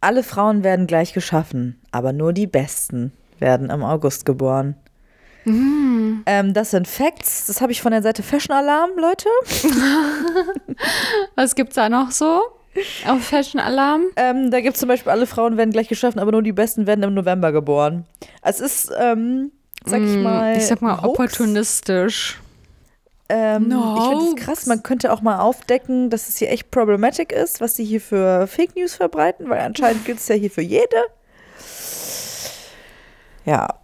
Alle Frauen werden gleich geschaffen, aber nur die Besten werden im August geboren. Mm. Ähm, das sind Facts. Das habe ich von der Seite Fashion Alarm, Leute. Was gibt's da noch so? Auf Fashion Alarm? Ähm, da gibt es zum Beispiel, alle Frauen werden gleich geschaffen, aber nur die Besten werden im November geboren. Es ist, ähm, sag ich Mm, mal. Ich sag mal Hoax. opportunistisch. Ähm, No ich finde es krass, man könnte auch mal aufdecken, dass es hier echt problematisch ist, was sie hier für Fake News verbreiten, weil anscheinend gilt es ja hier für jede. Ja,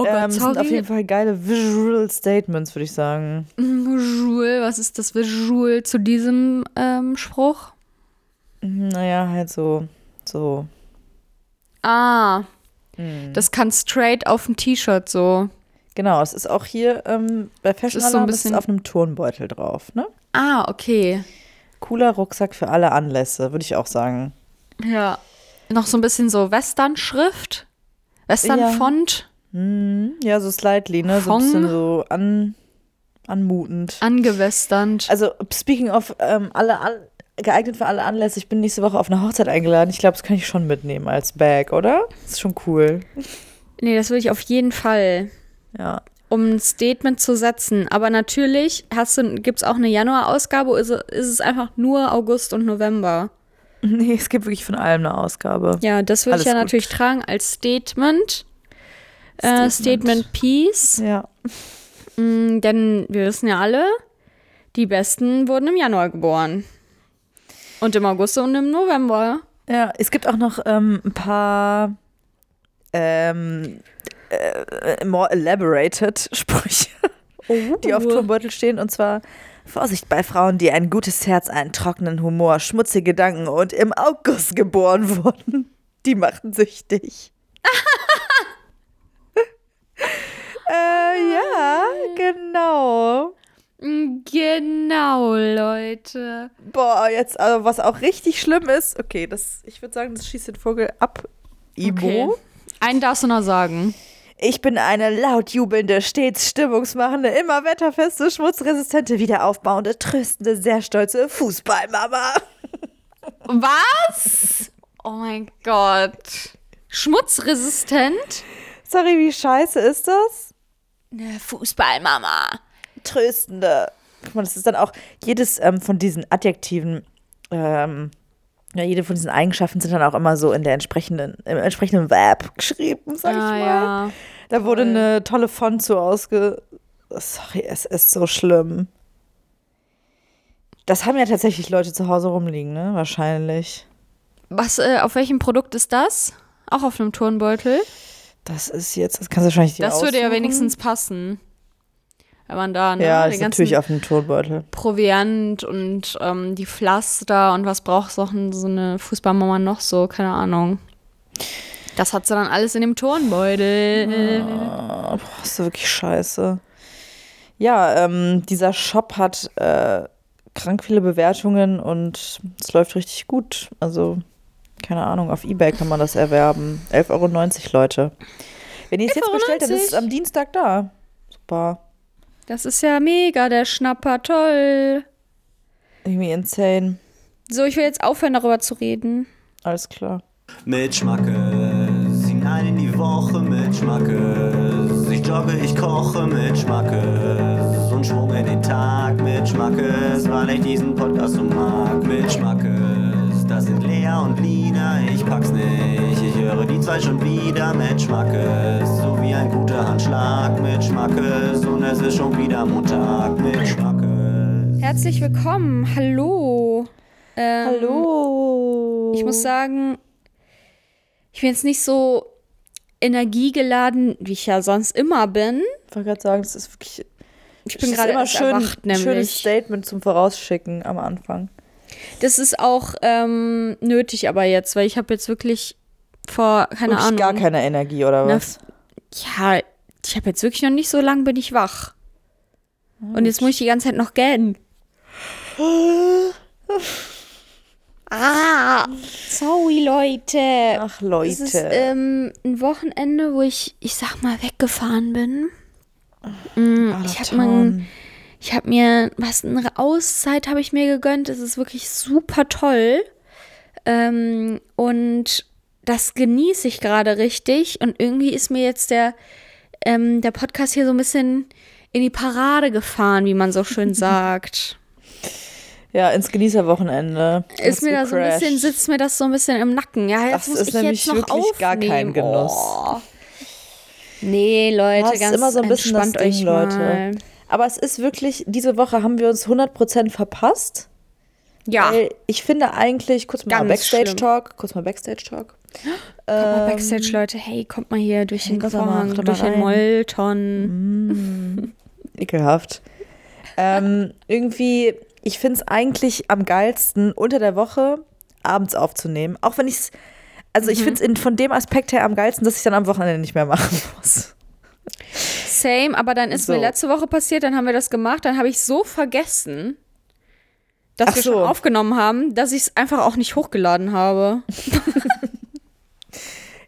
Oh ähm, sind auf jeden Fall geile Visual Statements, würde ich sagen. Visual, was ist das Visual zu diesem ähm, Spruch? Naja, halt so, so. Ah, hm. das kann straight auf dem T-Shirt so. Genau, es ist auch hier ähm, bei Fashion ist so ein Alarm ist bisschen- auf einem Turnbeutel drauf, ne? Ah, okay. Cooler Rucksack für alle Anlässe, würde ich auch sagen. Ja. Noch so ein bisschen so Western-Schrift. Western-Font. Hm, ja, so slightly, ne? So ein Fong. bisschen so an, anmutend. Angewesternd. Also, speaking of ähm, alle an, geeignet für alle Anlässe, ich bin nächste Woche auf eine Hochzeit eingeladen. Ich glaube, das kann ich schon mitnehmen als Bag, oder? Das ist schon cool. Nee, das will ich auf jeden Fall, Ja. um ein Statement zu setzen. Aber natürlich gibt es auch eine Januar-Ausgabe, ist, ist es einfach nur August und November. Nee, es gibt wirklich von allem eine Ausgabe. Ja, das würde ich ja gut. natürlich tragen als Statement. Äh, Statement. Statement Peace. Ja. Mm, denn wir wissen ja alle, die Besten wurden im Januar geboren. Und im August und im November. Ja, es gibt auch noch ähm, ein paar ähm, äh, more elaborated Sprüche, die auf Turmbeutel stehen. Und zwar Vorsicht bei Frauen, die ein gutes Herz, einen trockenen Humor, schmutzige Gedanken und im August geboren wurden. Die machen süchtig. äh, ja, genau. Mm, Genau, Leute. Boah, jetzt, also was auch richtig schlimm ist, okay, das, ich würde sagen, das schießt den Vogel ab. Ibo. Okay. Einen darfst du noch sagen. Ich bin eine laut jubelnde, stets stimmungsmachende, immer wetterfeste, schmutzresistente, wiederaufbauende, tröstende, sehr stolze Fußballmama. Was? Oh mein Gott. Schmutzresistent? Sorry, wie scheiße ist das? Eine Fußballmama. Tröstende. Guck mal, das ist dann auch jedes ähm, von diesen Adjektiven, ähm, ja, jede von diesen Eigenschaften sind dann auch immer so in der entsprechenden, im entsprechenden Verb geschrieben, sag ich Ah, mal. ja. Da wurde Voll. eine tolle Font so ausge. Sorry, es ist so schlimm. Das haben ja tatsächlich Leute zu Hause rumliegen, ne? Wahrscheinlich. Was, äh, auf welchem Produkt ist das? Auch auf einem Turnbeutel? Das ist jetzt, das kannst du wahrscheinlich dir Das würde ja aussuchen. wenigstens passen. Wenn man da, ne, Ja, den ganzen natürlich auf dem Turnbeutel. Proviant und ähm, die Pflaster und was braucht so, eine Fußballmama noch so, keine Ahnung. Das hat sie dann alles in dem Turnbeutel. Ah, boah, ist wirklich scheiße. Ja, ähm, dieser Shop hat äh, krank viele Bewertungen und es läuft richtig gut. Also, keine Ahnung, auf Ebay kann man das erwerben. 11,90 Euro, Leute. Wenn ihr es jetzt bestellt, dann ist es 11,90. am Dienstag da. Super. Das ist ja mega, der Schnapper, toll. Irgendwie insane. So, ich will jetzt aufhören, darüber zu reden. Alles klar. Mit Schmackes, hinein in die Woche mit Schmackes. Ich jogge, ich koche mit Schmackes. Und Schwung in den Tag mit Schmackes, weil ich diesen Podcast so mag. Mit Schmackes, da sind Lea und Lina, ich pack's nicht. Ich höre die zwei schon wieder mit Schmackes. So wie ein guter Handschlag mit Schmackes. Und es ist schon wieder Montag mit Schmackes. Herzlich willkommen, hallo. Ähm, Hallo. Ich muss sagen, ich bin jetzt nicht so energiegeladen, wie ich ja sonst immer bin. Ich wollte gerade sagen, das ist wirklich. Ich es bin gerade immer schön, erwacht, schönes. Statement zum Vorausschicken am Anfang. Das ist auch ähm, nötig, aber jetzt, weil ich habe jetzt wirklich vor, keine Wirklich Ahnung. gar keine Energie oder Na, was? Ja, ich habe jetzt wirklich noch nicht so lange bin ich wach. Und jetzt muss ich die ganze Zeit noch gähnen. ah, sorry Leute. Ach Leute. Es ist ähm, ein Wochenende, wo ich, ich sag mal, weggefahren bin. Mm, ich habe Alter. Ich hab mir was eine Auszeit habe ich mir gegönnt. Es ist wirklich super toll. Ähm, und das genieße ich gerade richtig. Und irgendwie ist mir jetzt der, ähm, der Podcast hier so ein bisschen in die Parade gefahren, wie man so schön sagt. Ja, ins Genießerwochenende. Ist mir da so ein bisschen, sitzt mir das so ein bisschen im Nacken. Ja, jetzt Das muss ist ich nämlich jetzt noch wirklich aufnehmen. gar kein Genuss. Oh. Nee, Leute, Ja, es ist ganz immer so ein bisschen das entspannt Ding, euch Leute. mal. Aber es ist wirklich, diese Woche haben wir uns 100% verpasst. Ja, Weil ich finde eigentlich, kurz mal Backstage-Talk, kurz mal Backstage-Talk. kommt mal Backstage, Leute. Hey, kommt mal hier durch den mal, Vorhang, doch durch mal den. Molton. Ekelhaft. ähm, irgendwie, ich finde es eigentlich am geilsten, unter der Woche abends aufzunehmen. Auch wenn ich es, also ich finde es von dem Aspekt her am geilsten, dass ich dann am Wochenende nicht mehr machen muss. Same, aber dann ist So. mir letzte Woche passiert, dann haben wir das gemacht, dann habe ich so vergessen, dass Ach wir so. schon aufgenommen haben, dass ich es einfach auch nicht hochgeladen habe.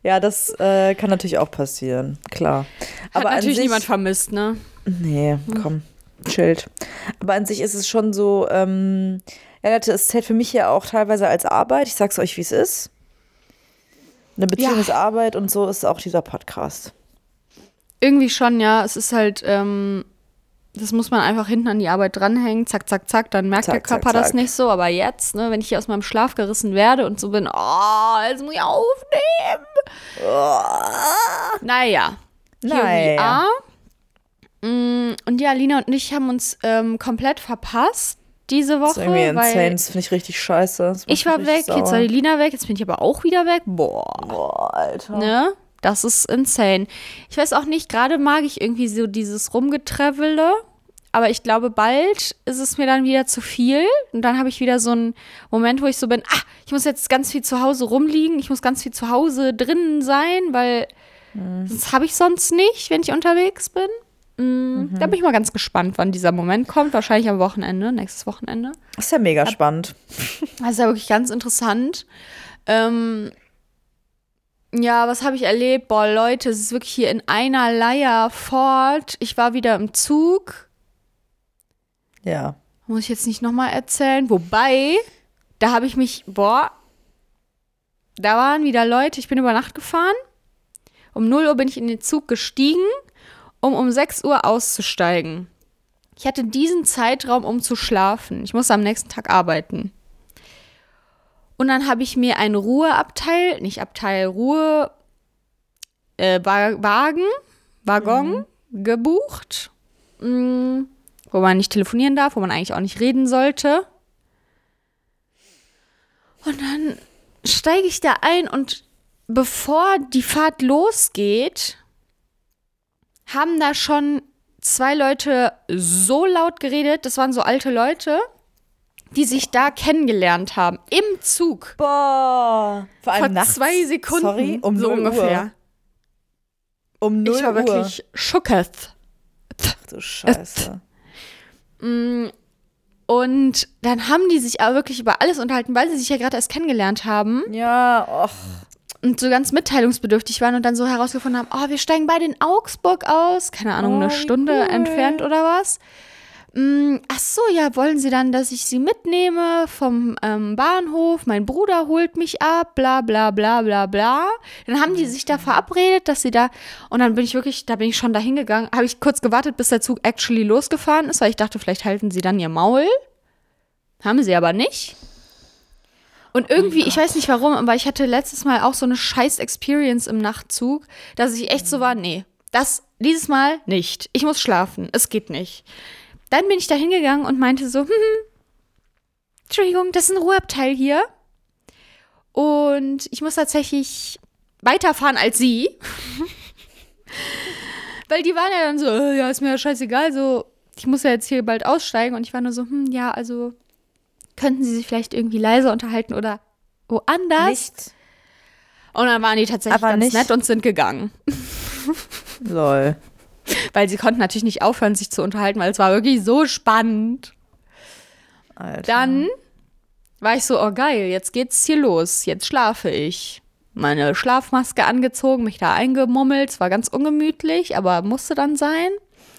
Ja, das äh, kann natürlich auch passieren, klar. Hat Aber natürlich sich, niemand vermisst, ne? Nee, komm, chillt. Aber an sich ist es schon so, ähm, ja, Leute, es zählt für mich ja auch teilweise als Arbeit. Ich sag's euch, wie es ist. Eine Beziehung Ja. ist Arbeit und so ist auch dieser Podcast. Irgendwie schon, ja. Es ist halt, ähm, das muss man einfach hinten an die Arbeit dranhängen, zack, zack, zack, dann merkt Zack, der Körper zack, das zack. nicht so. Aber jetzt, ne, wenn ich hier aus meinem Schlaf gerissen werde und so bin, oh, jetzt muss ich aufnehmen. Naja. We Naja. are. Mm, Und ja, Lina und ich haben uns ähm, komplett verpasst diese Das ist Woche, irgendwie insane, das finde ich richtig scheiße. Ich war weg, richtig jetzt war sauer. die Lina weg, jetzt bin ich aber auch wieder weg. Boah. Boah, Alter. Ne? Das ist insane. Ich weiß auch nicht, gerade mag ich irgendwie so dieses Rumgetravele, aber ich glaube, bald ist es mir dann wieder zu viel. Und dann habe ich wieder so einen Moment, wo ich so bin, ah, ich muss jetzt ganz viel zu Hause rumliegen, ich muss ganz viel zu Hause drinnen sein, weil das habe ich sonst nicht, wenn ich unterwegs bin. Mm, Da bin ich mal ganz gespannt, wann dieser Moment kommt. Wahrscheinlich am Wochenende, nächstes Wochenende. Das ist ja mega spannend. Das ist ja wirklich ganz interessant. Ähm, ja, was habe ich erlebt? Boah, Leute, es ist wirklich hier in einer Leier fort. Ich war wieder im Zug. Ja. Muss ich jetzt nicht nochmal erzählen. Wobei, da habe ich mich, boah, da waren wieder Leute, ich bin über Nacht gefahren. Um 0 Uhr bin ich in den Zug gestiegen, um um 6 Uhr auszusteigen. Ich hatte diesen Zeitraum, um zu schlafen. Ich musste am nächsten Tag arbeiten. Und dann habe ich mir ein Ruheabteil, nicht Abteil, Ruhe, äh, Wa- Wagen, Waggon gebucht, mm, wo man nicht telefonieren darf, wo man eigentlich auch nicht reden sollte. Und dann steige ich da ein und bevor die Fahrt losgeht, haben da schon zwei Leute so laut geredet, das waren so alte Leute, die sich da kennengelernt haben. Im Zug. Boah. Vor allem Vor nachts. zwei Sekunden. Sorry, um so 0 ungefähr. Uhr. Um 0 Ich war Uhr. wirklich schockert. Ach du Scheiße. Mm, Und dann haben die sich aber wirklich über alles unterhalten, weil sie sich ja gerade erst kennengelernt haben Ja, och. und so ganz mitteilungsbedürftig waren und dann so herausgefunden haben, oh, wir steigen beide in Augsburg aus, keine Ahnung, Oh, eine Stunde cool. entfernt oder was. Mm, Ach so, ja, wollen Sie dann, dass ich Sie mitnehme vom ähm, Bahnhof? Mein Bruder holt mich ab, bla bla bla bla bla. Dann haben die sich da verabredet, dass sie da. Und dann bin ich wirklich, da bin ich schon da hingegangen. Habe ich kurz gewartet, bis der Zug actually losgefahren ist, weil ich dachte, vielleicht halten sie dann ihr Maul. Haben sie aber nicht. Und irgendwie, ich weiß nicht warum, aber ich hatte letztes Mal auch so eine scheiß Experience im Nachtzug, dass ich echt so war, nee, das dieses Mal nicht. Ich muss schlafen, es geht nicht. Dann bin ich da hingegangen und meinte so, hm, hm, Entschuldigung, das ist ein Ruheabteil hier. Und ich muss tatsächlich weiterfahren als sie. Weil die waren ja dann so, äh, ja, ist mir ja scheißegal, so, ich muss ja jetzt hier bald aussteigen. Und ich war nur so, hm, ja, also könnten sie sich vielleicht irgendwie leiser unterhalten oder woanders. Nicht. Und dann waren die tatsächlich Aber ganz nicht- nett und sind gegangen. Lol. Weil sie konnten natürlich nicht aufhören, sich zu unterhalten, weil es war wirklich so spannend. Alter. Dann war ich so, oh geil, jetzt geht's hier los. Jetzt schlafe ich. Meine Schlafmaske angezogen, mich da eingemummelt. Es war ganz ungemütlich, aber musste dann sein.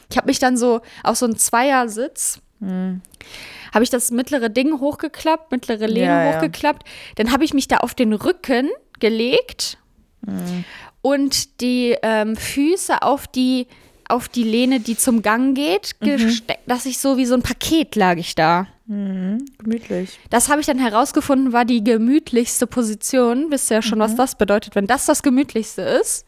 Ich habe mich dann so auf so einen Zweiersitz habe ich das mittlere Ding hochgeklappt, mittlere Lehne Ja, ja. hochgeklappt. Dann habe ich mich da auf den Rücken gelegt Mhm. und die ähm, Füße auf die auf die Lehne, die zum Gang geht, Mhm. gesteckt, dass ich so wie so ein Paket lag ich da. Gemütlich. Das habe ich dann herausgefunden, war die gemütlichste Position. Wisst ihr ja schon, Mhm. was das bedeutet, wenn das das gemütlichste ist.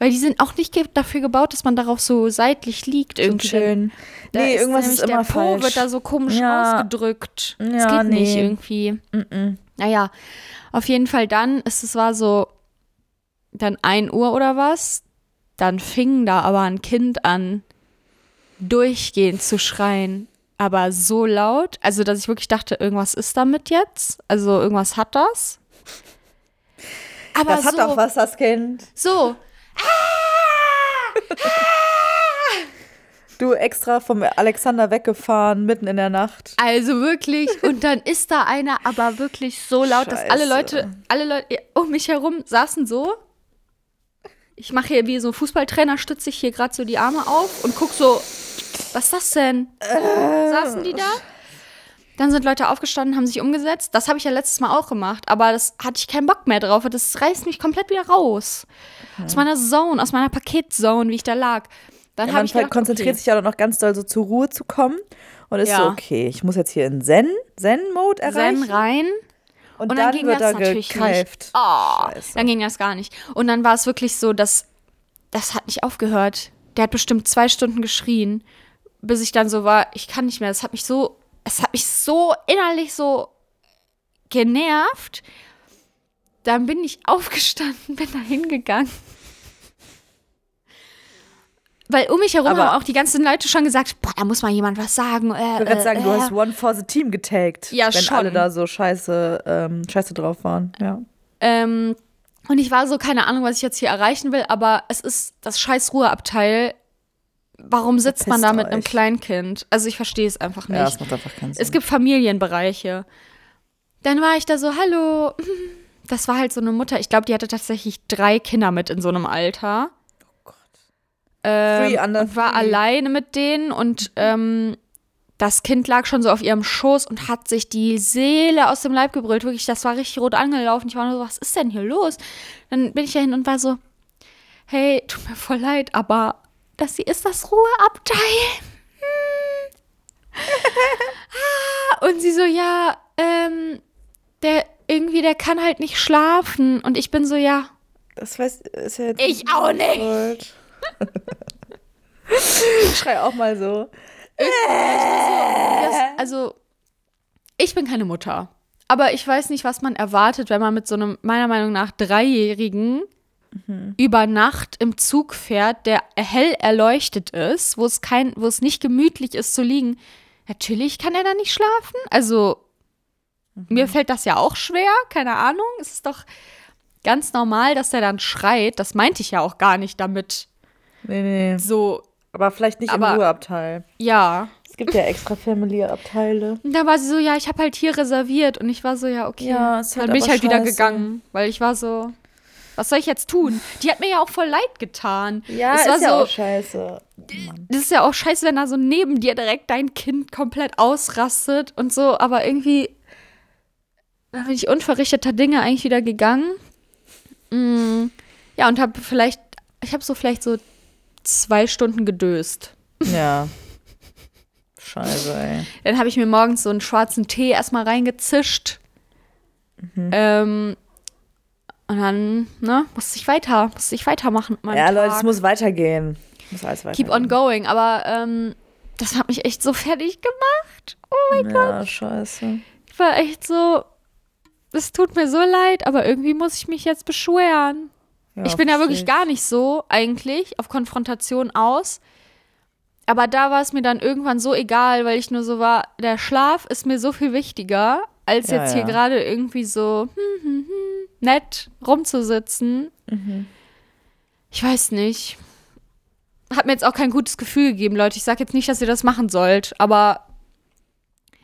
Weil die sind auch nicht dafür gebaut, dass man darauf so seitlich liegt irgendwie. chillen. Da Nee, irgendwas nämlich ist immer der Po falsch. wird da so komisch Ja. ausgedrückt. das Ja, geht nicht nee. irgendwie. Naja, auf jeden Fall dann, ist es war so dann 1 Uhr oder was. Dann fing da aber ein Kind an, durchgehend zu schreien. Aber so laut, also dass ich wirklich dachte, irgendwas ist damit jetzt. Also irgendwas hat das. Aber Das hat so, doch was, das Kind. so, Du extra vom Alexander weggefahren, mitten in der Nacht. Also wirklich, und dann ist da einer, aber wirklich so laut, dass alle Scheiße. Leute, alle Leute um mich herum saßen so. Ich mache hier wie so ein Fußballtrainer, stütze ich hier gerade so die Arme auf und guck so, was ist das denn? Saßen die da? Dann sind Leute aufgestanden, haben sich umgesetzt. Das habe ich ja letztes Mal auch gemacht, aber das hatte ich keinen Bock mehr drauf. Das reißt mich komplett wieder raus. Aus meiner Zone, aus meiner Paketzone, wie ich da lag. Dann Ja, man ich gedacht, konzentriert okay. sich ja noch ganz doll so zur Ruhe zu kommen und ist Ja. so, okay, ich muss jetzt hier in Zen, Zen-Mode erreichen. Zen rein. Und, Und dann, dann ging wird das da natürlich gekeift. nicht. Oh, Scheiße. dann ging das gar nicht. Und dann war es wirklich so, dass das hat nicht aufgehört. Der hat bestimmt zwei Stunden geschrien, bis ich dann so war, ich kann nicht mehr. Das hat mich so, es hat mich so innerlich so genervt. Dann bin ich aufgestanden, bin da hingegangen. Weil um mich herum Aber- haben auch die ganzen Leute schon gesagt, boah, da muss mal jemand was sagen. Äh, Ich würde gerade äh, sagen, du äh. hast One for the Team getaggt. Ja, wenn schon. alle da so scheiße, ähm, scheiße drauf waren. Ja. Ähm, und ich war so, keine Ahnung, was ich jetzt hier erreichen will, aber es ist das scheiß Ruheabteil. Warum sitzt man da mit einem euch. Kleinkind? Also ich verstehe es einfach ja, das nicht. macht einfach keinen Sinn. es gibt Familienbereiche. Dann war ich da so, hallo. Das war halt so eine Mutter. Ich glaube, die hatte tatsächlich drei Kinder mit in so einem Alter. Ähm, und war alleine mit denen und ähm, das Kind lag schon so auf ihrem Schoß und hat sich die Seele aus dem Leib gebrüllt. Wirklich, das war richtig rot angelaufen. Ich war nur so, was ist denn hier los? Dann bin ich dahin und war so, hey, tut mir voll leid, aber das hier ist das Ruheabteil. Hm. ah, und sie so, ja, ähm, der irgendwie, der kann halt nicht schlafen. Und ich bin so, ja, das weiß, ist ja Ich auch nicht. Schuld. Ich schrei auch mal so. das, also, ich bin keine Mutter. Aber ich weiß nicht, was man erwartet, wenn man mit so einem, meiner Meinung nach, Dreijährigen über Nacht im Zug fährt, der hell erleuchtet ist, wo es kein, wo es nicht gemütlich ist zu liegen. Natürlich kann er da nicht schlafen. Also, mir fällt das ja auch schwer, keine Ahnung. Es ist doch ganz normal, dass der dann schreit. Das meinte ich ja auch gar nicht damit. Nee, nee. So, Aber vielleicht nicht Aber- im Ruheabteil. ja. Es gibt ja extra Family-Abteile. Und da war sie so, ja, ich habe halt hier reserviert. Und ich war so, ja, okay. Ja, ist halt Dann bin ich halt wieder scheiße. gegangen, weil ich war so, was soll ich jetzt tun? Die hat mir ja auch voll leid getan. Ja, es ist war ja so, auch scheiße. das ist ja auch scheiße, wenn da so neben dir direkt dein Kind komplett ausrastet und so, aber irgendwie da bin ich unverrichteter Dinge eigentlich wieder gegangen. Mm, ja, und habe vielleicht, ich habe so vielleicht so zwei Stunden gedöst. Ja. Scheiße, ey. Dann habe ich mir morgens so einen schwarzen Tee erstmal reingezischt. Mhm. Ähm, und dann, ne, musste ich weiter, musste ich weitermachen. mit meinem Ja, Leute, Tag. es muss weitergehen. Muss alles weitergehen. Keep on going, aber ähm, das hat mich echt so fertig gemacht. Oh mein Gott. Ja, scheiße. Ich war echt so, es tut mir so leid, aber irgendwie muss ich mich jetzt beschweren. Ja, ich bin ja wirklich gar nicht so eigentlich auf Konfrontation aus. Aber da war es mir dann irgendwann so egal, weil ich nur so war, der Schlaf ist mir so viel wichtiger, als Ja, jetzt hier ja. gerade irgendwie so hm, hm, hm, nett rumzusitzen. Mhm. Ich weiß nicht. Hat mir jetzt auch kein gutes Gefühl gegeben, Leute. Ich sag jetzt nicht, dass ihr das machen sollt, aber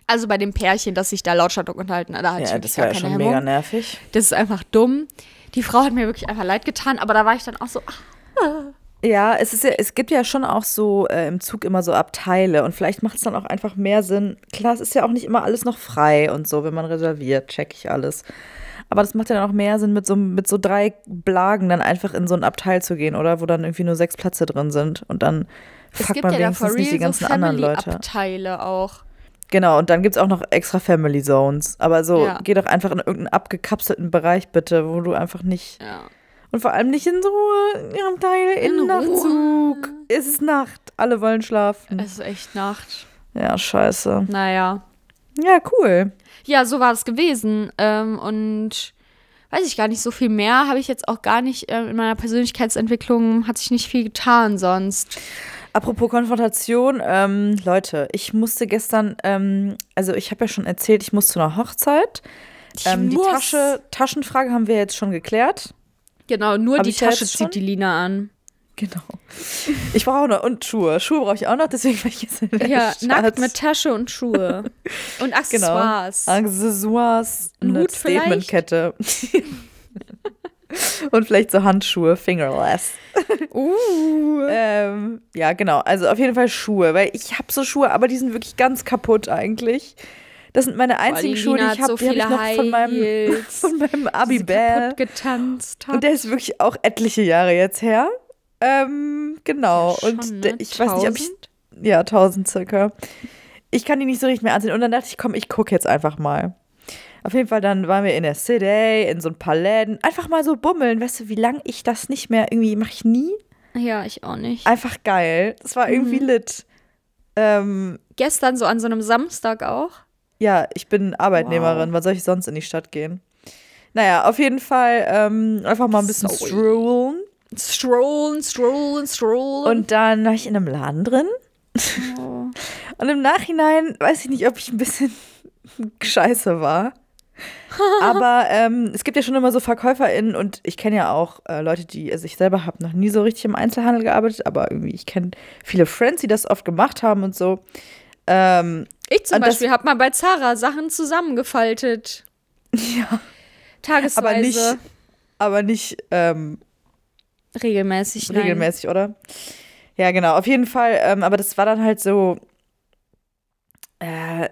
also bei dem Pärchen, das sich da lautstark unterhalten, hat, da hatte Ja, das war ja schon Hemmung. mega nervig. Das ist einfach dumm. Die Frau hat mir wirklich einfach leid getan, aber da war ich dann auch so, ach, Ja, es, ist ja, es gibt ja schon auch so äh, im Zug immer so Abteile und vielleicht macht es dann auch einfach mehr Sinn. Klar, es ist ja auch nicht immer alles noch frei und so, wenn man reserviert, check ich alles. Aber das macht ja dann auch mehr Sinn, mit so, mit so drei Blagen dann einfach in so ein Abteil zu gehen, oder? Wo dann irgendwie nur sechs Plätze drin sind und dann fuckt man ja wenigstens nicht die ganzen so anderen Leute. Family-Abteile auch. Genau, und dann gibt es auch noch extra Family Zones. Aber so, Ja. geh doch einfach in irgendeinen abgekapselten Bereich bitte, wo du einfach nicht. Ja. Und vor allem nicht in Ruhe, in ihrem Teil, in, In Nachtzug. Es ist Nacht, alle wollen schlafen. Es ist echt Nacht. Ja, scheiße. Naja. Ja, cool. Ja, so war es gewesen. Ähm, und weiß ich gar nicht, so viel mehr habe ich jetzt auch gar nicht ähm, in meiner Persönlichkeitsentwicklung, hat sich nicht viel getan sonst. Apropos Konfrontation, ähm, Leute, ich musste gestern, ähm, also ich habe ja schon erzählt, ich muss zu einer Hochzeit. Ähm, die. Tasche, Taschenfrage haben wir jetzt schon geklärt. Genau, nur Hab die Tasche zieht die Lina an. Genau. Ich brauche auch noch, und Schuhe. Schuhe brauche ich auch noch, deswegen war ich jetzt in der Ja, Stadt. nackt mit Tasche und Schuhe. Und Genau. Accessoires. Accessoires, Ein eine? Statementkette. Und vielleicht so Handschuhe, fingerless. Uh. Ähm, ja, genau. Also auf jeden Fall Schuhe, weil ich habe so Schuhe, aber die sind wirklich ganz kaputt eigentlich. Das sind meine einzigen Schuhe, die ich habe. so die habe ich noch von meinem, von meinem kaputt getanzt hat. Und der ist wirklich auch etliche Jahre jetzt her. Ähm, genau. Ja, schon, und ne? der, ich weiß nicht, ob ich. 1000? Ja, 1000 circa. Ich kann die nicht so richtig mehr ansehen. Und dann dachte ich, komm, ich gucke jetzt einfach mal. Auf jeden Fall, dann waren wir in der City, in so ein paar Läden. Einfach mal so bummeln. Weißt du, wie lange ich das nicht mehr irgendwie mache ich nie? Ja, ich auch nicht. Einfach geil. Das war irgendwie Mhm. lit. Ähm, Gestern so an so einem Samstag auch. ja, ich bin Arbeitnehmerin. Wann soll ich sonst in die Stadt gehen? Naja, auf jeden Fall ähm, einfach mal ein bisschen Sorry. strollen. Strollen, strollen, strollen. Und dann war ich in einem Laden drin. oh. Und im Nachhinein weiß ich nicht, ob ich ein bisschen scheiße war. Aber ähm, es gibt ja schon immer so VerkäuferInnen und ich kenne ja auch äh, Leute, die, also ich selber habe noch nie so richtig im Einzelhandel gearbeitet, aber irgendwie, ich kenne viele Friends, die das oft gemacht haben und so. Ähm, Ich zum Beispiel habe mal bei Zara Sachen zusammengefaltet. ja, Tagesweise. aber nicht, aber nicht ähm, regelmäßig. Nein. regelmäßig, oder? Ja, genau, auf jeden Fall. Ähm, aber das war dann halt so, äh,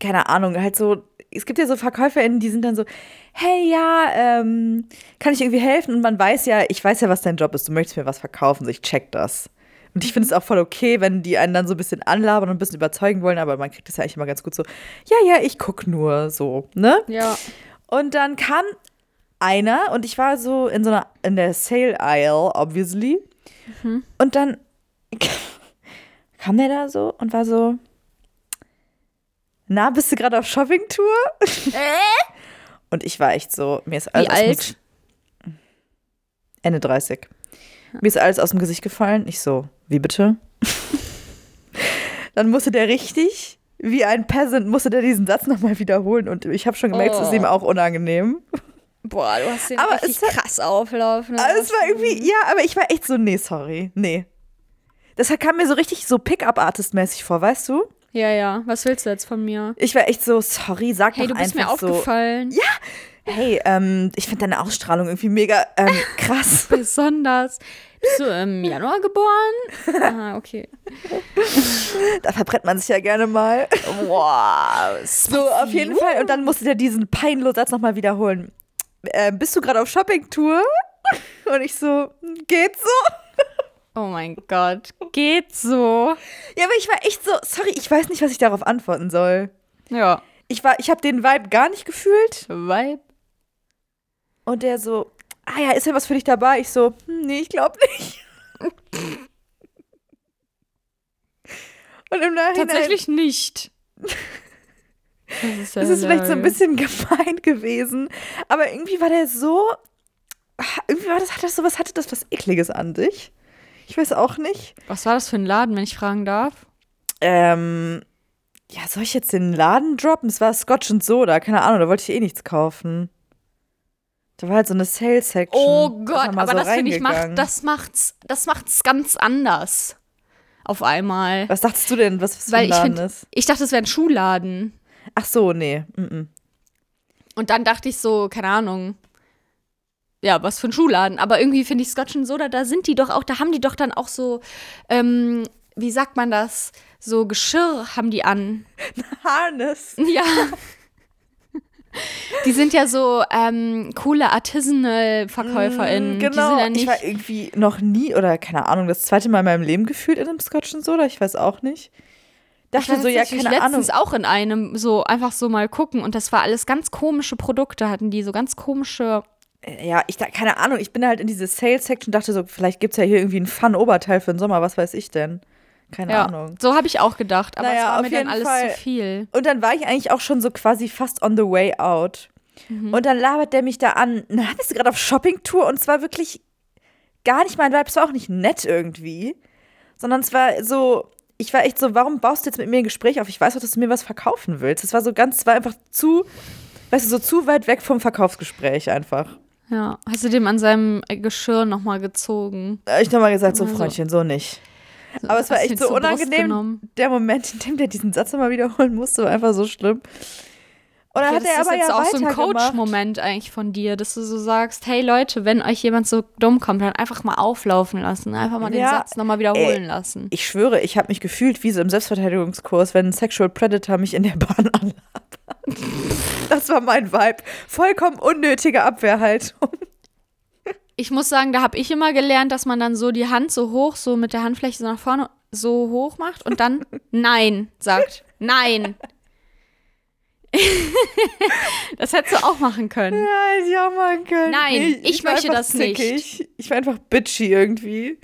keine Ahnung, halt so, es gibt ja so VerkäuferInnen, die sind dann so, hey, ja, ähm, kann ich irgendwie helfen? Und man weiß ja, ich weiß ja, was dein Job ist, du möchtest mir was verkaufen, so ich check das. Und ich finde es auch voll okay, wenn die einen dann so ein bisschen anlabern und ein bisschen überzeugen wollen, aber man kriegt das ja eigentlich immer ganz gut so, ja, ja, ich guck nur so, ne? Ja. Und dann kam einer und ich war so in so einer, in der Sale Aisle, obviously. Und dann kam der da so und war so, na, bist du gerade auf Shoppingtour? Und ich war echt so, mir ist alles Wie aus dem- alt? Ende 30. Mir ist alles aus dem Gesicht gefallen. Ich so, wie bitte? Dann musste der richtig, wie ein Peasant, musste der diesen Satz nochmal wiederholen. Und ich habe schon gemerkt, es ist Oh. ihm auch unangenehm. Boah, du hast den Aber richtig es hat- krass auflaufen. Aber es war irgendwie, ja, aber ich war echt so, nee, sorry, nee. Das kam mir so richtig so Pickup-Artist-mäßig vor, weißt du? Ja, ja. Was willst du jetzt von mir? Ich war echt so, sorry, sag Hey, doch du bist mir einfach so. aufgefallen. Ja. Hey, ähm, ich finde deine Ausstrahlung irgendwie mega ähm, krass. Besonders. Bist du im Januar geboren? Aha, okay. da verbrennt man sich ja gerne mal. Wow. So, auf jeden Fall. Und dann musste der diesen peinlosen Satz nochmal wiederholen. Ähm, bist du gerade auf Shoppingtour? Und ich so, "Hm, geht so? Oh mein Gott. Geht so. Ja, aber ich war echt so, sorry, ich weiß nicht, was ich darauf antworten soll. Ja. Ich war, ich habe den Vibe gar nicht gefühlt. Vibe. Und der so, ah ja, ist ja was für dich dabei? Ich so, hm, nee, ich glaube nicht. Und im Nachhinein Tatsächlich nicht. Das ist, ja ist es vielleicht so ein bisschen gemein gewesen. Aber irgendwie war der so, ah, irgendwie war das, hat das so was, hatte das was Ekliges an sich. Ich weiß auch nicht. Was war das für ein Laden, wenn ich fragen darf? Ähm, ja, soll ich jetzt den Laden droppen? Es war Scotch und Soda, keine Ahnung, da wollte ich eh nichts kaufen. Da war halt so eine Sales-Section. Oh Da ist Gott, aber so das finde ich macht, das macht's, das macht's ganz anders. Auf einmal. Was dachtest du denn, was das für ein ich Laden finde, ist? ich dachte, es wäre ein Schuhladen. Ach so, nee. Mm -mm. Und dann dachte ich so, keine Ahnung, ja, was für ein Schuhladen. Aber irgendwie finde ich Scotch and Soda, da sind die doch auch, da haben die doch dann auch so, ähm, wie sagt man das? So Geschirr haben die an. Harness. Ja. Die sind ja so ähm, coole Artisanal-VerkäuferInnen. genau. Die sind ja ich war irgendwie noch nie, oder keine Ahnung, das zweite Mal in meinem Leben gefühlt in einem Scotch and Soda, ich weiß auch nicht. ich Dachte war so, ja, keine Ahnung. letztens auch in einem, so einfach so mal gucken. Und das war alles ganz komische Produkte, hatten die so ganz komische. Ja, ich da, keine Ahnung, ich bin halt in diese Sales-Section, dachte so, vielleicht gibt es ja hier irgendwie ein Fun-Oberteil für den Sommer, was weiß ich denn. Keine Ja, Ahnung. so habe ich auch gedacht. Aber Naja, es war auf mir dann alles Fall. zu viel. Und dann war ich eigentlich auch schon so quasi fast on the way out. Mhm. Und dann labert der mich da an, na, bist du gerade auf Shoppingtour? Und zwar wirklich gar nicht mein Vibe, es war auch nicht nett irgendwie, sondern es war so, ich war echt so, warum baust du jetzt mit mir ein Gespräch auf? Ich weiß doch, dass du mir was verkaufen willst. Es war so ganz, es war einfach zu, weißt du, so zu weit weg vom Verkaufsgespräch einfach. Ja. Hast du dem an seinem äh, Geschirr nochmal gezogen? Hab ich nochmal gesagt, so Also. Freundchen, so nicht. Aber es war echt so unangenehm. Der Moment, in dem der diesen Satz immer wiederholen musste, war einfach so schlimm. Dann Ja, hat das er ist aber jetzt ja auch so ein. Coach-Moment eigentlich von dir, dass du so sagst, hey Leute, wenn euch jemand so dumm kommt, dann einfach mal auflaufen lassen, einfach mal den Ja, Satz nochmal wiederholen ey. lassen. Ich schwöre, ich habe mich gefühlt wie so im Selbstverteidigungskurs, wenn ein Sexual Predator mich in der Bahn anlabert. Das war mein Vibe. Vollkommen unnötige Abwehrhaltung. Ich muss sagen, da habe ich immer gelernt, dass man dann so die Hand so hoch, so mit der Handfläche so nach vorne so hoch macht und dann Nein sagt. Nein. das hättest du auch machen können. Ja, hätte ich auch machen können. Nein, ich war möchte das nicht. zickig. Ich war einfach bitchy irgendwie.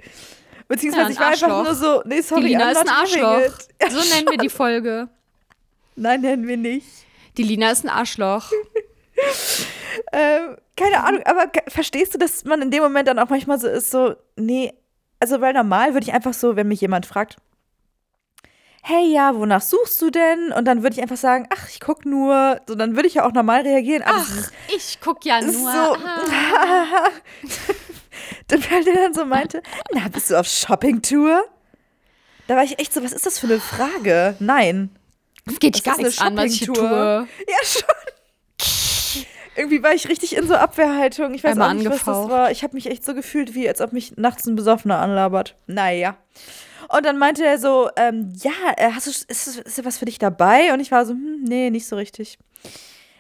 Beziehungsweise Ja, ich war einfach nur so, nee, sorry, Die Lina ist ein Arschloch. Ja, So nennen wir die Folge. Nein, nennen wir nicht. Die Lina ist ein Arschloch. Ähm, keine Ahnung, aber verstehst du, dass man in dem Moment dann auch manchmal so ist, so, nee, also weil normal würde ich einfach so, wenn mich jemand fragt, hey, ja, wonach suchst du denn? Und dann würde ich einfach sagen, ach, ich guck nur, so, dann würde ich ja auch normal reagieren. Ach, ich guck ja ist nur. so, Ah. dann, weil der dann so meinte, na, bist du auf Shoppingtour? Da war ich echt so, was ist das für eine Frage? Nein. Es geht dich gar ist nichts an, was ich tue. Ja, schon. Irgendwie war ich richtig in so Abwehrhaltung. Ich weiß Einmal auch nicht, was das angefaucht. war. Ich habe mich echt so gefühlt, wie als ob mich nachts ein Besoffener anlabert. Naja. Und dann meinte er so, ähm, ja, äh, hast du, ist, ist, was für dich dabei? Und ich war so, hm, nee, nicht so richtig.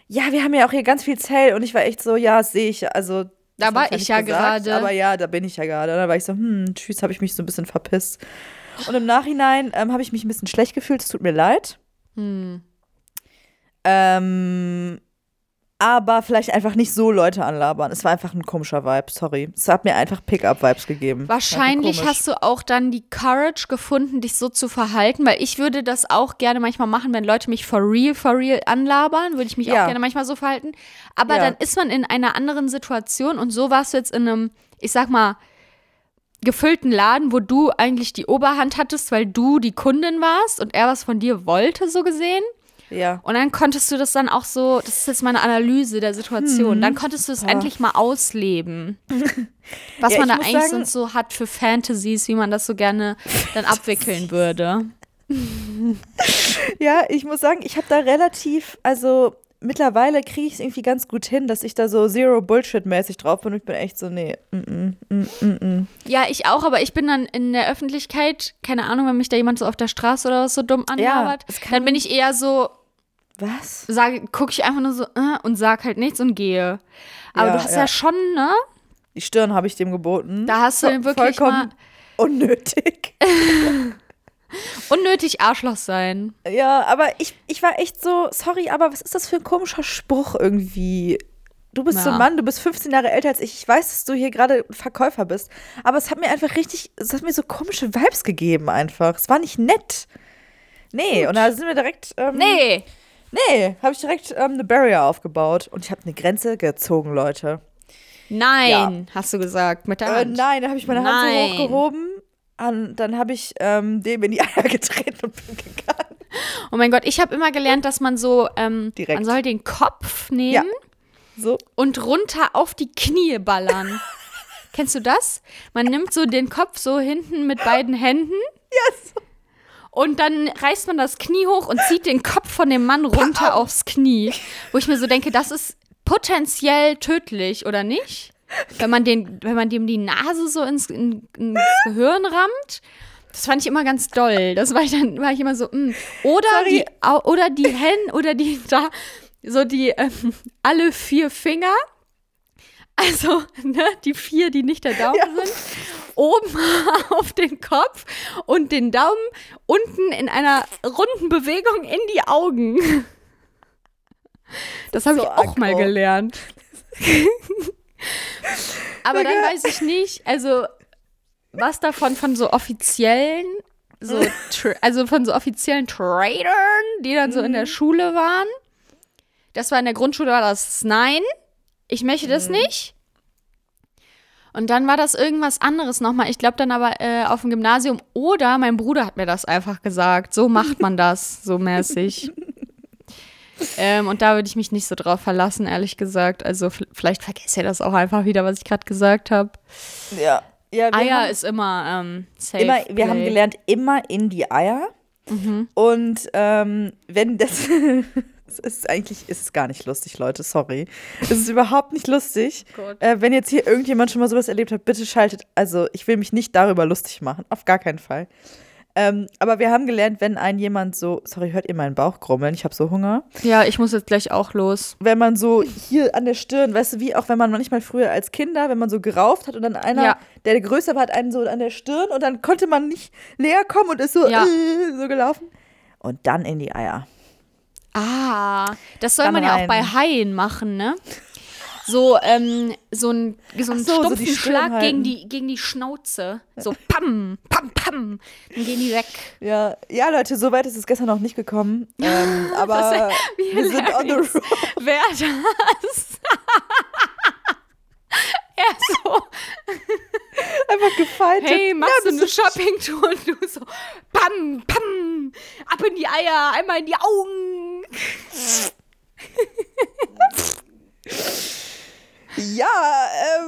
Ja, wir haben ja auch hier ganz viel Zell. Und ich war echt so, ja, sehe ich. Also, Da war ich ja gesagt, gerade. Aber ja, da bin ich ja gerade. Und dann war ich so, hm, tschüss, habe ich mich so ein bisschen verpisst. Und im Nachhinein ähm, habe ich mich ein bisschen schlecht gefühlt. Es tut mir leid. Hm. Ähm, aber vielleicht einfach nicht so Leute anlabern. Es war einfach ein komischer Vibe, sorry. Es hat mir einfach Pickup-Vibes gegeben. Wahrscheinlich hast du auch dann die Courage gefunden, dich so zu verhalten, weil ich würde das auch gerne manchmal machen, wenn Leute mich for real, for real anlabern, würde ich mich Ja. auch gerne manchmal so verhalten. Aber Ja. dann ist man in einer anderen Situation und so warst du jetzt in einem, ich sag mal, gefüllten Laden, wo du eigentlich die Oberhand hattest, weil du die Kundin warst und er was von dir wollte, so gesehen. Ja. Und dann konntest du das dann auch so, das ist jetzt meine Analyse der Hm. Situation, dann konntest du es endlich mal ausleben. Was Ja, man da eigentlich sagen- sonst so hat für Fantasies, wie man das so gerne dann abwickeln würde. Ja, ich muss sagen, ich habe da relativ, also mittlerweile kriege ich es irgendwie ganz gut hin, dass ich da so Zero Bullshit-mäßig drauf bin und ich bin echt so, nee, mm, mm, mm, mm, mm. Ja, ich auch, aber ich bin dann in der Öffentlichkeit, keine Ahnung, wenn mich da jemand so auf der Straße oder was so dumm anlabert, kann- dann bin ich eher so, Was? sage, gucke ich einfach nur so äh, und sag halt nichts und gehe. Aber Ja, du hast ja. ja. schon, ne? Die Stirn habe ich dem geboten. Da hast du Vo- wirklich vollkommen unnötig. Unnötig Arschloch sein. Ja, aber ich, ich war echt so, sorry, aber was ist das für ein komischer Spruch irgendwie? Du bist so Ja. ein Mann, du bist 15 Jahre älter als ich. Ich weiß, dass du hier gerade Verkäufer bist. Aber es hat mir einfach richtig, es hat mir so komische Vibes gegeben einfach. Es war nicht nett. Nee, und da sind wir direkt. Ähm, Nee. Nee, habe ich direkt ähm, eine Barrier aufgebaut. Und ich habe eine Grenze gezogen, Leute. Nein, hast du gesagt, mit der Äh, Hand. nein, da habe ich meine Hand Nein. so hochgehoben. Und dann habe ich ähm, dem in die Eier getreten und bin gegangen. Oh mein Gott, ich habe immer gelernt, dass man so, ähm, man soll den Kopf nehmen Ja. So. und runter auf die Knie ballern. Kennst du das? Man nimmt so den Kopf so hinten mit beiden Händen Ja, so. und dann reißt man das Knie hoch und zieht den Kopf von dem Mann runter aufs Knie. Wo ich mir so denke, das ist potenziell tödlich, oder nicht? Wenn man, den, wenn man dem die Nase so ins, in, ins Gehirn rammt. Das fand ich immer ganz doll. Das war ich dann, war ich immer so, mm. oder Sorry. die, oder die Hen, oder die da, so die, ähm, alle vier Finger. Also, ne, die vier, die nicht der Daumen sind, oben auf den Kopf und den Daumen unten in einer runden Bewegung in die Augen. Das habe so ich auch mal gelernt. Aber dann weiß ich nicht, also was davon von so offiziellen, so also von so offiziellen Tradern, die dann so in Mhm. der Schule waren. Das war in der Grundschule war das nein, ich möchte Mhm. das nicht. Und dann war das irgendwas anderes nochmal. Ich glaube dann aber äh, auf dem Gymnasium oder mein Bruder hat mir das einfach gesagt. So macht man das, so mäßig. ähm, und da würde ich mich nicht so drauf verlassen, ehrlich gesagt. Also vielleicht vergesse ich das auch einfach wieder, was ich gerade gesagt habe. Ja. ja wir Eier haben ist immer ähm, safe. immer, wir haben play. gelernt, immer in die Eier. Mhm. Und ähm, wenn das. Es ist eigentlich ist es gar nicht lustig, Leute, sorry. Es ist überhaupt nicht lustig. Gott. Äh, wenn jetzt hier irgendjemand schon mal sowas erlebt hat, bitte schaltet. Also, ich will mich nicht darüber lustig machen. Auf gar keinen Fall. Ähm, aber wir haben gelernt, wenn ein jemand so. Sorry, hört ihr meinen Bauch grummeln? Ich habe so Hunger. Ja, ich muss jetzt gleich auch los. Wenn man so hier an der Stirn, weißt du, wie auch wenn man manchmal früher als Kinder, wenn man so gerauft hat und dann einer, Ja. der größer war, hat einen so an der Stirn und dann konnte man nicht näher kommen und ist so, Ja. äh, so gelaufen. Und dann in die Eier. Ah, das soll Dann man ja auch bei Haien machen, ne? So, ähm, so ein, so ein Ach so, so stumpfen Stirn Schlag halten. gegen die, gegen die Schnauze. So pam, pam, pam. Dann gehen die weg. Ja, ja, Leute, so weit ist es gestern noch nicht gekommen. Ähm, aber wir sind on the road. Wer das? er so, Einfach gefeitet. hey, machst ja, du eine Shoppingtour? Und du so, pam, pam, ab in die Eier, einmal in die Augen. Ja,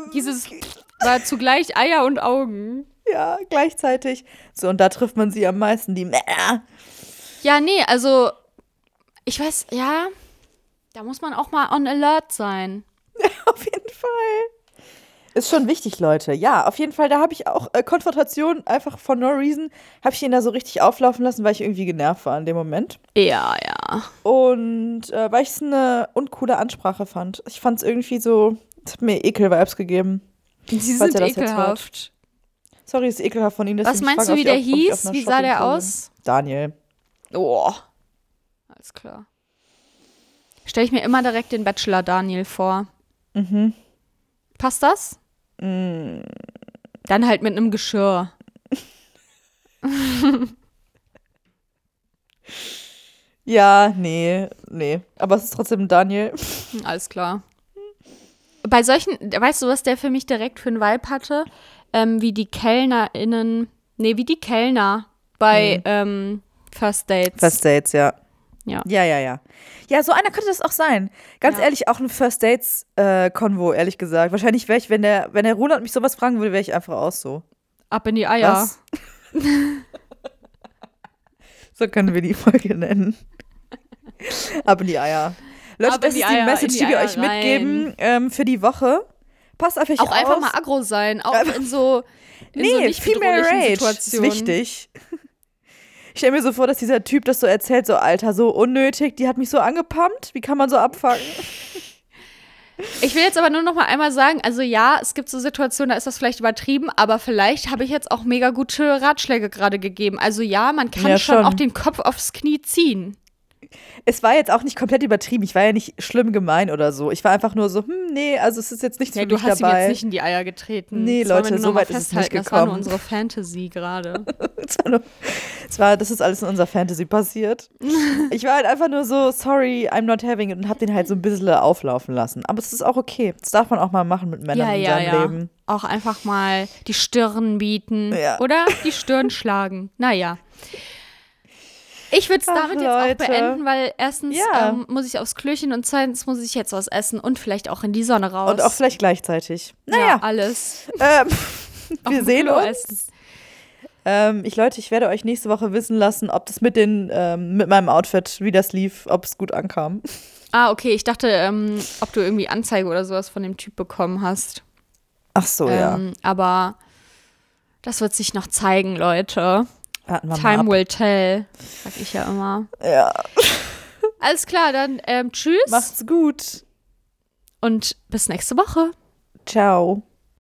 ähm, Dieses war zugleich Eier und Augen. ja, gleichzeitig. So, und da trifft man sie am meisten, die Mäh. Ja, nee, also ich weiß, ja, da muss man auch mal on alert sein. Auf jeden Fall. Ist schon wichtig, Leute. Ja, auf jeden Fall, da habe ich auch äh, Konfrontation einfach for no reason, habe ich ihn da so richtig auflaufen lassen, weil ich irgendwie genervt war in dem Moment. Ja, ja. Und äh, weil ich es eine uncoole Ansprache fand. Ich fand es irgendwie so, hat mir Ekel-Vibes gegeben. Sie sind ekelhaft. Sorry, ist ekelhaft von Ihnen. Was meinst du, wie der auf- hieß? Wie sah der aus? Daniel. Oh. Alles klar. Stelle ich mir immer direkt den Bachelor Daniel vor. Mhm. Passt das? Mm. Dann halt mit einem Geschirr. Ja, nee, nee. Aber es ist trotzdem Daniel. Alles klar. Bei solchen, weißt du, was der für mich direkt für einen Vibe hatte? Ähm, wie die KellnerInnen, nee, wie die Kellner bei ähm, First Dates. First Dates, ja. Ja. Ja, ja, ja. Ja, so einer könnte das auch sein. Ganz Ja. ehrlich, auch ein First Dates äh, ehrlich gesagt. Wahrscheinlich wäre ich, wenn der, wenn der Roland mich sowas fragen würde, wäre ich einfach auch so. Ab in die Eier. So können wir die Folge nennen. Ab in die Eier. Leute, das die ist die Eier, Message, die die wir euch mitgeben ähm, für die Woche. Passt auf euch Auch auf. einfach mal aggro sein. Auch in so, in so Nee, nicht Female Rage Situationen. ist wichtig. Ich stelle mir so vor, dass dieser Typ das so erzählt, so Alter, so unnötig, die hat mich so angepumpt. Wie kann man so abfangen? Ich will jetzt aber nur noch mal einmal sagen, also ja, es gibt so Situationen, da ist das vielleicht übertrieben, aber vielleicht habe ich jetzt auch mega gute Ratschläge gerade gegeben. Also ja, man kann Ja, schon, schon. auch den Kopf aufs Knie ziehen. Es war jetzt auch nicht komplett übertrieben. Ich war ja nicht schlimm gemein oder so. Ich war einfach nur so, hm, nee, also es ist jetzt nichts Ja, für du mich hast ihm dabei. jetzt nicht in die Eier getreten. Nee, Das Leute, so weit ist es nicht festhalten. Das war nur gekommen. unsere Fantasy gerade. Es war, nur, es war, das ist alles in unserer Fantasy passiert. Ich war halt einfach nur so, sorry, I'm not having it und hab den halt so ein bisschen auflaufen lassen. Aber es ist auch okay. Das darf man auch mal machen mit Männern ja, in ja, seinem ja. Leben. Auch einfach mal die Stirn bieten. Ja. Oder die Stirn schlagen. Naja. Ich würde es damit jetzt auch Leute. beenden, weil erstens Ja. ähm, muss ich aufs Klöchen und zweitens muss ich jetzt was essen und vielleicht auch in die Sonne raus. Und auch vielleicht gleichzeitig. Ja, Naja, alles. ähm, wir sehen uns. Ähm, ich Leute, ich werde euch nächste Woche wissen lassen, ob das mit den ähm, mit meinem Outfit, wie das lief, ob es gut ankam. Ah, okay. Ich dachte, ähm, ob du irgendwie Anzeige oder sowas von dem Typ bekommen hast. Ach so, ja. Ähm, aber das wird sich noch zeigen, Leute. Time will tell, sag ich ja immer. Ja. Alles klar, dann ähm, tschüss Macht's gut. und bis nächste Woche. Ciao.